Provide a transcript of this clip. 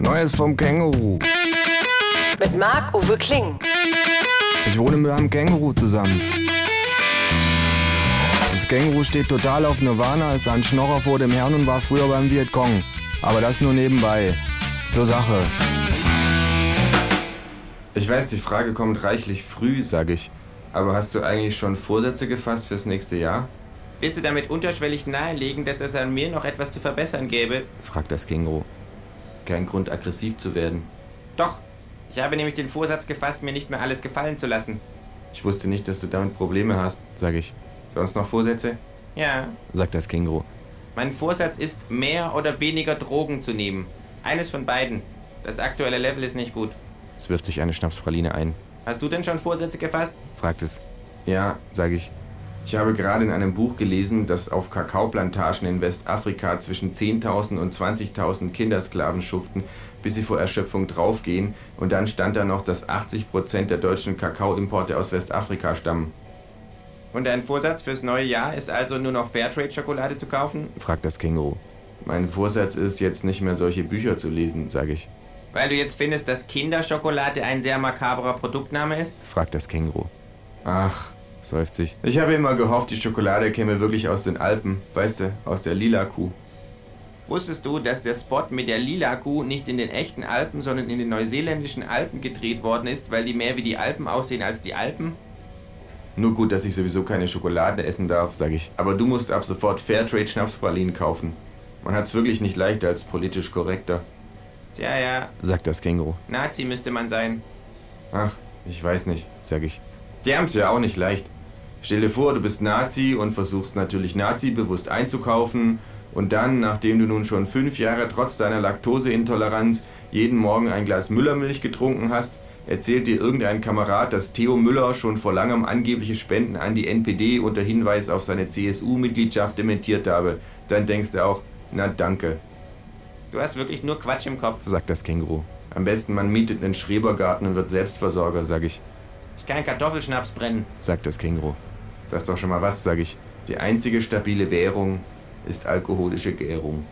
Neues vom Känguru. Mit Marc-Uwe Kling. Ich wohne mit einem Känguru zusammen. Das Känguru steht total auf Nirvana, ist ein Schnorrer vor dem Herrn und war früher beim Vietcong. Aber das nur nebenbei. Zur Sache. Ich weiß, die Frage kommt reichlich früh, sag ich. Aber hast du eigentlich schon Vorsätze gefasst fürs nächste Jahr? Willst du damit unterschwellig nahelegen, dass es an mir noch etwas zu verbessern gäbe? fragt das Känguru. Kein Grund, aggressiv zu werden. Doch. Ich habe nämlich den Vorsatz gefasst, mir nicht mehr alles gefallen zu lassen. Ich wusste nicht, dass du damit Probleme hast, sag ich. Sonst noch Vorsätze? Ja. sagt das Känguru. Mein Vorsatz ist, mehr oder weniger Drogen zu nehmen. Eines von beiden. Das aktuelle Level ist nicht gut. Es wirft sich eine Schnapspraline ein. Hast du denn schon Vorsätze gefasst? fragt es. Ja, sage ich. Ich habe gerade in einem Buch gelesen, dass auf Kakaoplantagen in Westafrika zwischen 10.000 und 20.000 Kindersklaven schuften, bis sie vor Erschöpfung draufgehen. Und dann stand da noch, dass 80% der deutschen Kakaoimporte aus Westafrika stammen. Und dein Vorsatz fürs neue Jahr ist also nur noch Fairtrade-Schokolade zu kaufen? fragt das Känguru. Mein Vorsatz ist, jetzt nicht mehr solche Bücher zu lesen, sage ich. Weil du jetzt findest, dass Kinderschokolade ein sehr makaberer Produktname ist? fragt das Känguru. Ach, seufzt sich. Ich habe immer gehofft, die Schokolade käme wirklich aus den Alpen, weißt du, aus der lila Kuh. Wusstest du, dass der Spot mit der lila Kuh nicht in den echten Alpen, sondern in den neuseeländischen Alpen gedreht worden ist, weil die mehr wie die Alpen aussehen als die Alpen? Nur gut, dass ich sowieso keine Schokolade essen darf, sage ich. Aber du musst ab sofort Fairtrade Schnapspralinen kaufen. Man hat's wirklich nicht leicht als politisch korrekter. Tja, ja, sagt das Känguru. Nazi müsste man sein. Ach, ich weiß nicht, sag ich. Die haben's ja auch nicht leicht. Stell dir vor, du bist Nazi und versuchst natürlich Nazi bewusst einzukaufen und dann, nachdem du nun schon fünf Jahre trotz deiner Laktoseintoleranz jeden Morgen ein Glas Müllermilch getrunken hast, erzählt dir irgendein Kamerad, dass Theo Müller schon vor langem angebliche Spenden an die NPD unter Hinweis auf seine CSU-Mitgliedschaft dementiert habe. Dann denkst du auch, na danke, Du hast wirklich nur Quatsch im Kopf. sagt das Känguru. Am besten man mietet einen Schrebergarten und wird Selbstversorger, sag ich. Ich kann Kartoffelschnaps brennen. sagt das Känguru. Das ist doch schon mal was, sag ich. Die einzige stabile Währung ist alkoholische Gärung.